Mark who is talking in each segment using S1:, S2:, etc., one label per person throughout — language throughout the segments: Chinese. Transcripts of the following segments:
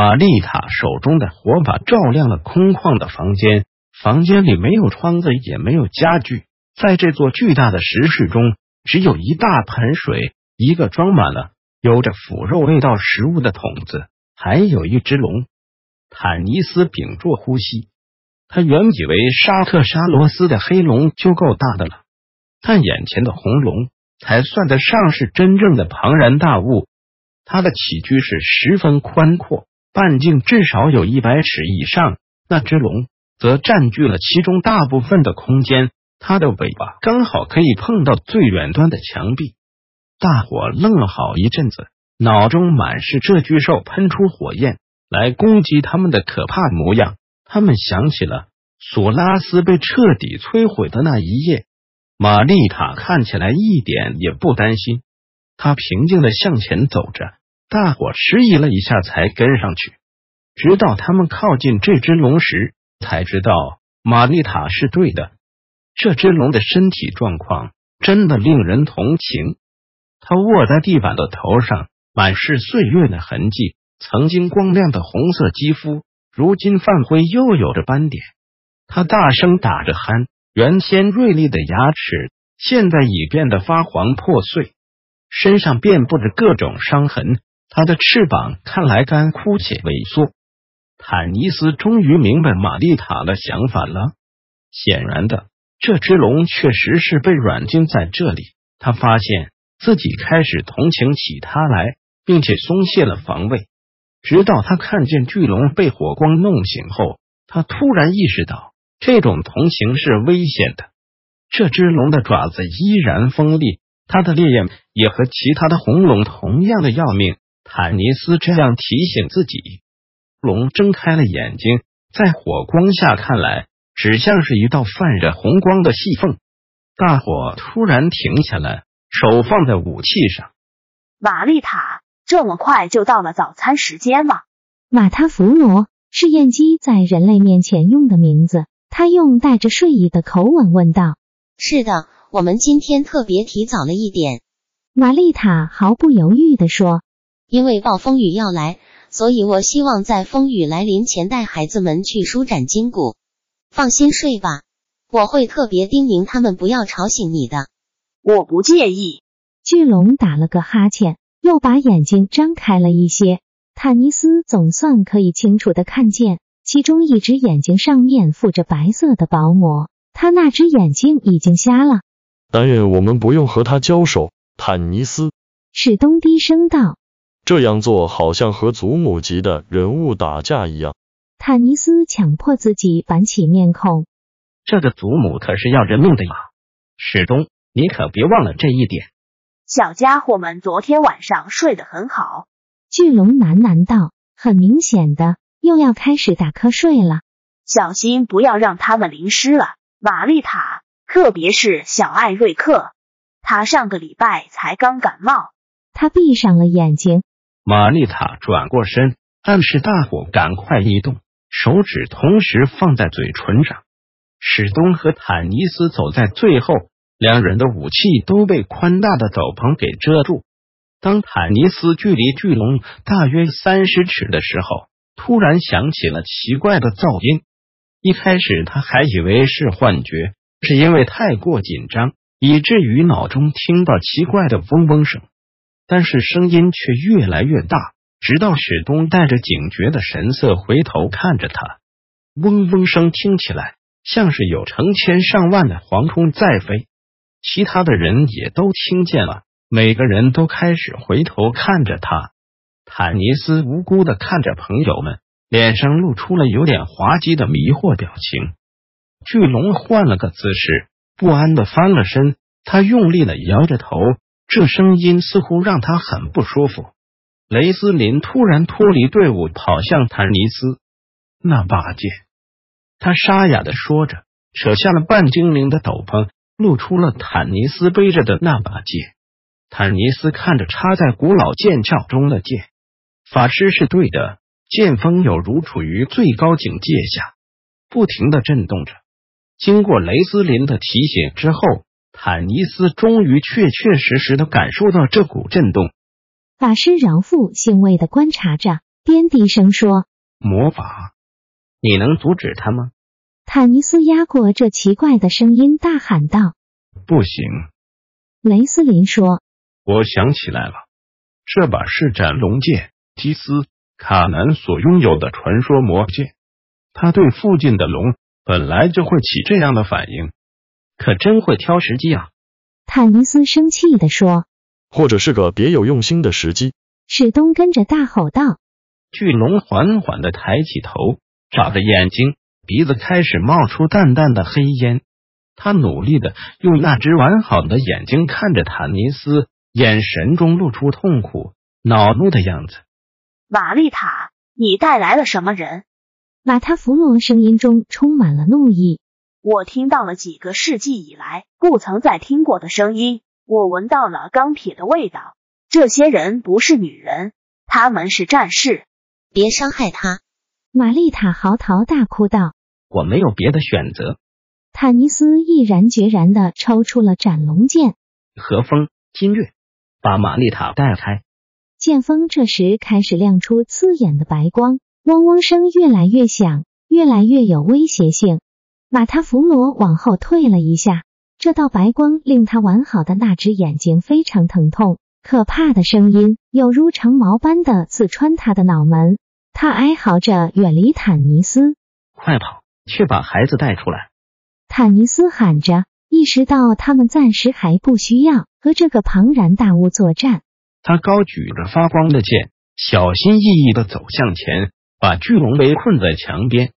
S1: 玛丽塔手中的火把照亮了空旷的房间，房间里没有窗子，也没有家具。在这座巨大的石室中，只有一大盆水，一个装满了有着腐肉味道食物的桶子，还有一只龙。坦尼斯屏住呼吸，他原以为沙特沙罗斯的黑龙就够大的了，但眼前的红龙才算得上是真正的庞然大物。它的起居室十分宽阔。半径至少有一百尺以上，那只龙则占据了其中大部分的空间。它的尾巴刚好可以碰到最远端的墙壁。大伙愣了好一阵子，脑中满是这巨兽喷出火焰来攻击他们的可怕模样。他们想起了索拉斯被彻底摧毁的那一夜。玛丽塔看起来一点也不担心，她平静的向前走着。大伙迟疑了一下，才跟上去。直到他们靠近这只龙时，才知道玛丽塔是对的。这只龙的身体状况真的令人同情。它卧在地板的头上，满是岁月的痕迹。曾经光亮的红色肌肤，如今泛灰，又有着斑点。它大声打着鼾，原先锐利的牙齿现在已变得发黄破碎，身上遍布着各种伤痕。他的翅膀看来干枯且萎缩。坦尼斯终于明白玛丽塔的想法了。显然的，这只龙确实是被软禁在这里。他发现自己开始同情起他来，并且松懈了防卫。直到他看见巨龙被火光弄醒后，他突然意识到这种同情是危险的。这只龙的爪子依然锋利，它的烈焰也和其他的红龙同样的要命。坦尼斯这样提醒自己。龙睁开了眼睛，在火光下看来，只像是一道泛着红光的细缝。大火突然停下来，手放在武器上。
S2: 玛丽塔，这么快就到了早餐时间了？
S3: 马塔弗罗是燕姬在人类面前用的名字。他用带着睡意的口吻问道：“
S4: 是的，我们今天特别提早了一点。”
S3: 玛丽塔毫不犹豫地说。
S4: 因为暴风雨要来，所以我希望在风雨来临前带孩子们去舒展筋骨。放心睡吧，我会特别叮咛他们不要吵醒你的。
S2: 我不介意。
S3: 巨龙打了个哈欠，又把眼睛张开了一些。坦尼斯总算可以清楚的看见，其中一只眼睛上面附着白色的薄膜，他那只眼睛已经瞎了。
S5: 但愿我们不用和他交手，坦尼斯。
S3: 史东低声道。
S5: 这样做好像和祖母级的人物打架一样。
S3: 坦尼斯强迫自己板起面孔。
S1: 这个祖母可是要人命的呀，史东，你可别忘了这一点。
S2: 小家伙们昨天晚上睡得很好。
S3: 巨龙喃喃道，很明显的又要开始打瞌睡了。
S2: 小心不要让他们淋湿了，玛丽塔，特别是小艾瑞克，他上个礼拜才刚感冒。
S3: 他闭上了眼睛。
S1: 玛丽塔转过身，暗示大伙赶快移动，手指同时放在嘴唇上。史东和坦尼斯走在最后，两人的武器都被宽大的斗篷给遮住。当坦尼斯距离巨龙大约三十尺的时候，突然响起了奇怪的噪音。一开始他还以为是幻觉，是因为太过紧张，以至于脑中听到奇怪的嗡嗡声。但是声音却越来越大，直到史东带着警觉的神色回头看着他，嗡嗡声听起来像是有成千上万的蝗虫在飞。其他的人也都听见了，每个人都开始回头看着他。坦尼斯无辜的看着朋友们，脸上露出了有点滑稽的迷惑表情。巨龙换了个姿势，不安的翻了身，他用力的摇着头。这声音似乎让他很不舒服。雷斯林突然脱离队伍，跑向坦尼斯。那把剑，他沙哑的说着，扯下了半精灵的斗篷，露出了坦尼斯背着的那把剑。坦尼斯看着插在古老剑鞘中的剑，法师是对的，剑锋有如处于最高警戒下，不停的震动着。经过雷斯林的提醒之后，坦尼斯终于确确实实的感受到这股震动。
S3: 法师饶富欣慰的观察着，边低声说：“
S1: 魔法，你能阻止他吗？”
S3: 坦尼斯压过这奇怪的声音，大喊道：“
S1: 不行。”
S3: 雷斯林说：“
S1: 我想起来了，这把是斩龙剑，基斯卡南所拥有的传说魔剑。他对附近的龙本来就会起这样的反应，可真会挑时机啊！”
S3: 坦尼斯生气的说。
S5: 或者是个别有用心的时机。
S3: 史东跟着大吼道：“
S1: 巨龙缓缓的抬起头，眨着眼睛，鼻子开始冒出淡淡的黑烟。他努力的用那只完好的眼睛看着坦尼斯，眼神中露出痛苦、恼怒的样子。
S2: 玛丽塔，你带来了什么人？
S3: 马塔弗罗声音中充满了怒意。
S2: 我听到了几个世纪以来不曾再听过的声音。我闻到了钢铁的味道。这些人不是女人，他们是战士。
S4: 别伤害他！
S3: 玛丽塔嚎啕大哭道：“
S1: 我没有别的选择。”
S3: 坦尼斯毅然决然的抽出了斩龙剑。
S1: 和风、金月，把玛丽塔带开。
S3: 剑锋这时开始亮出刺眼的白光，嗡嗡声越来越响，越来越有威胁性。马塔弗罗往后退了一下。这道白光令他完好的那只眼睛非常疼痛，可怕的声音有如长矛般的刺穿他的脑门。他哀嚎着远离坦尼斯，
S1: 快跑，去把孩子带出来！
S3: 坦尼斯喊着，意识到他们暂时还不需要和这个庞然大物作战。
S1: 他高举着发光的剑，小心翼翼的走向前，把巨龙围困在墙边。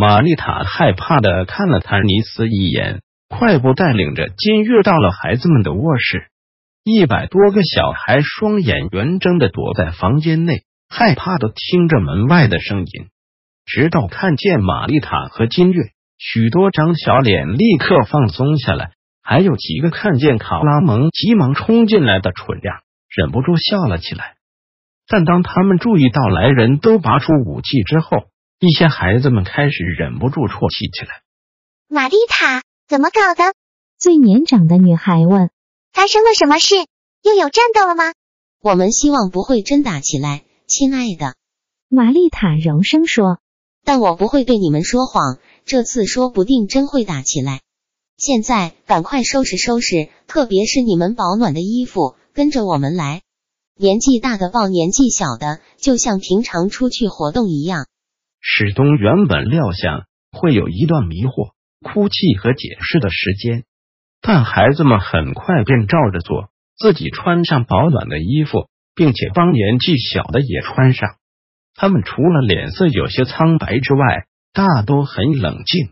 S1: 玛丽塔害怕的看了坦尼斯一眼。快步带领着金月到了孩子们的卧室，一百多个小孩双眼圆睁的躲在房间内，害怕的听着门外的声音，直到看见玛丽塔和金月，许多张小脸立刻放松下来，还有几个看见卡拉蒙急忙冲进来的蠢样，忍不住笑了起来。但当他们注意到来人都拔出武器之后，一些孩子们开始忍不住啜泣起来。
S6: 玛丽塔。怎么搞的？
S3: 最年长的女孩问：“
S6: 发生了什么事？又有战斗了吗？”
S4: 我们希望不会真打起来，亲爱的。
S3: 玛丽塔柔声说：“
S4: 但我不会对你们说谎，这次说不定真会打起来。现在赶快收拾收拾，特别是你们保暖的衣服，跟着我们来。年纪大的抱年纪小的，就像平常出去活动一样。”
S1: 史东原本料想会有一段迷惑。哭泣和解释的时间，但孩子们很快便照着做，自己穿上保暖的衣服，并且帮年纪小的也穿上。他们除了脸色有些苍白之外，大都很冷静。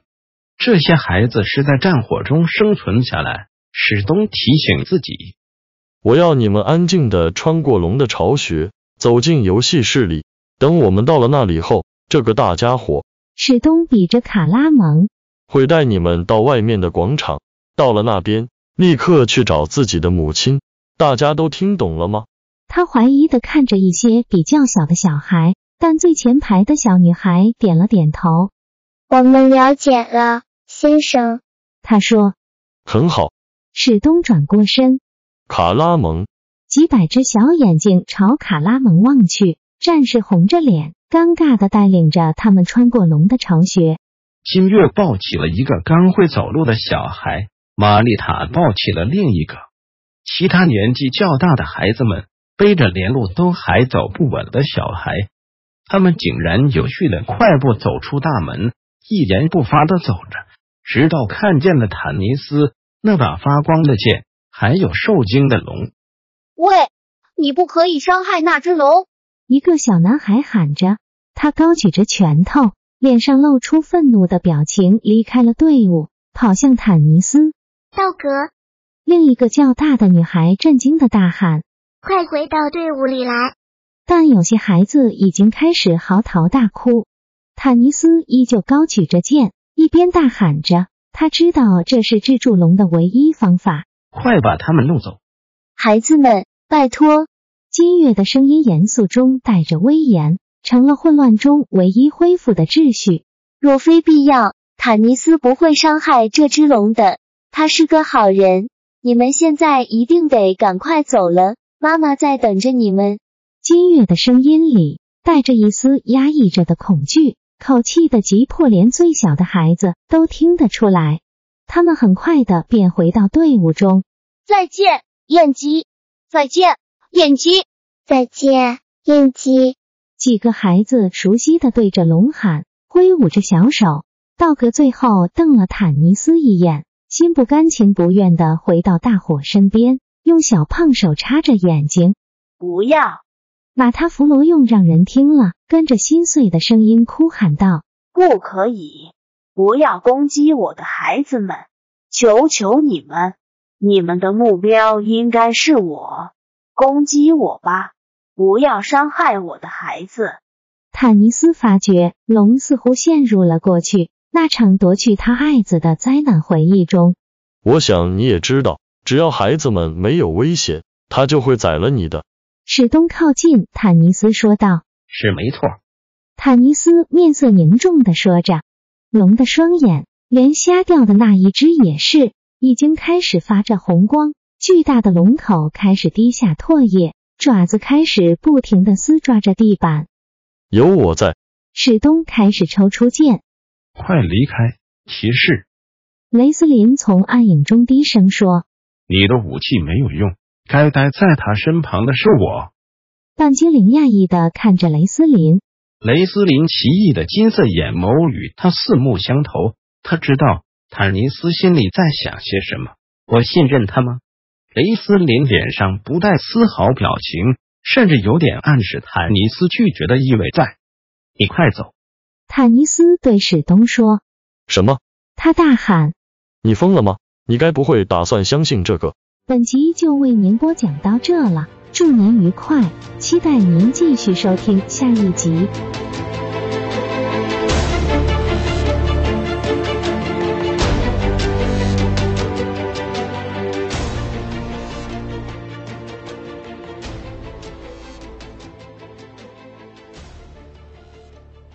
S1: 这些孩子是在战火中生存下来。史东提醒自己：“
S5: 我要你们安静的穿过龙的巢穴，走进游戏室里。等我们到了那里后，这个大家伙……”
S3: 史东比着卡拉蒙。
S5: 会带你们到外面的广场，到了那边立刻去找自己的母亲。大家都听懂了吗？
S3: 他怀疑的看着一些比较小的小孩，但最前排的小女孩点了点头。
S6: 我们了解了，先生。
S3: 他说。
S5: 很好。
S3: 史东转过身。
S5: 卡拉蒙。
S3: 几百只小眼睛朝卡拉蒙望去，战士红着脸，尴尬的带领着他们穿过龙的巢穴。
S1: 金月抱起了一个刚会走路的小孩，玛丽塔抱起了另一个。其他年纪较大的孩子们背着连路都还走不稳的小孩，他们井然有序的快步走出大门，一言不发的走着，直到看见了坦尼斯那把发光的剑，还有受惊的龙。
S6: 喂，你不可以伤害那只龙！
S3: 一个小男孩喊着，他高举着拳头。脸上露出愤怒的表情，离开了队伍，跑向坦尼斯。
S6: 道格，
S3: 另一个较大的女孩震惊的大喊：“
S6: 快回到队伍里来！”
S3: 但有些孩子已经开始嚎啕大哭。坦尼斯依旧高举着剑，一边大喊着：“他知道这是制住龙的唯一方法，
S1: 快把他们弄走！”
S6: 孩子们，拜托！
S3: 金月的声音严肃中带着威严，成了混乱中唯一恢复的秩序。
S6: 若非必要，坦尼斯不会伤害这只龙的。他是个好人。你们现在一定得赶快走了，妈妈在等着你们。
S3: 金月的声音里带着一丝压抑着的恐惧，口气的急迫，连最小的孩子都听得出来。他们很快的便回到队伍中。
S6: 再见，燕姬！再见，燕姬！
S7: 再见，燕姬！
S3: 几个孩子熟悉的对着龙喊，挥舞着小手。道格最后瞪了坦尼斯一眼，心不甘情不愿的回到大伙身边，用小胖手插着眼睛。
S2: 不要！
S3: 马塔弗罗用让人听了，跟着心碎的声音哭喊道：“
S2: 不可以！不要攻击我的孩子们！求求你们！你们的目标应该是我，攻击我吧！不要伤害我的孩子！”
S3: 坦尼斯发觉龙似乎陷入了过去那场夺去他爱子的灾难回忆中。
S5: 我想你也知道，只要孩子们没有危险，他就会宰了你的。
S3: 史东靠近坦尼斯说道：“
S1: 是没错。”
S3: 坦尼斯面色凝重的说着。龙的双眼，连瞎掉的那一只也是，已经开始发着红光。巨大的龙口开始滴下唾液，爪子开始不停的撕抓着地板。
S5: 有我在，
S3: 史东开始抽出剑。
S1: 快离开，骑士！
S3: 雷斯林从暗影中低声说：“
S1: 你的武器没有用。”该待在他身旁的是我。
S3: 半精灵讶异的看着雷斯林，
S1: 雷斯林奇异的金色眼眸与他四目相投。他知道坦尼斯心里在想些什么。我信任他吗？雷斯林脸上不带丝毫表情，甚至有点暗示坦尼斯拒绝的意味在。你快走！
S3: 坦尼斯对史东说。
S5: 什么？
S3: 他大喊。
S5: 你疯了吗？你该不会打算相信这个？
S3: 本集就为您播讲到这了，祝您愉快，期待您继续收听下一集。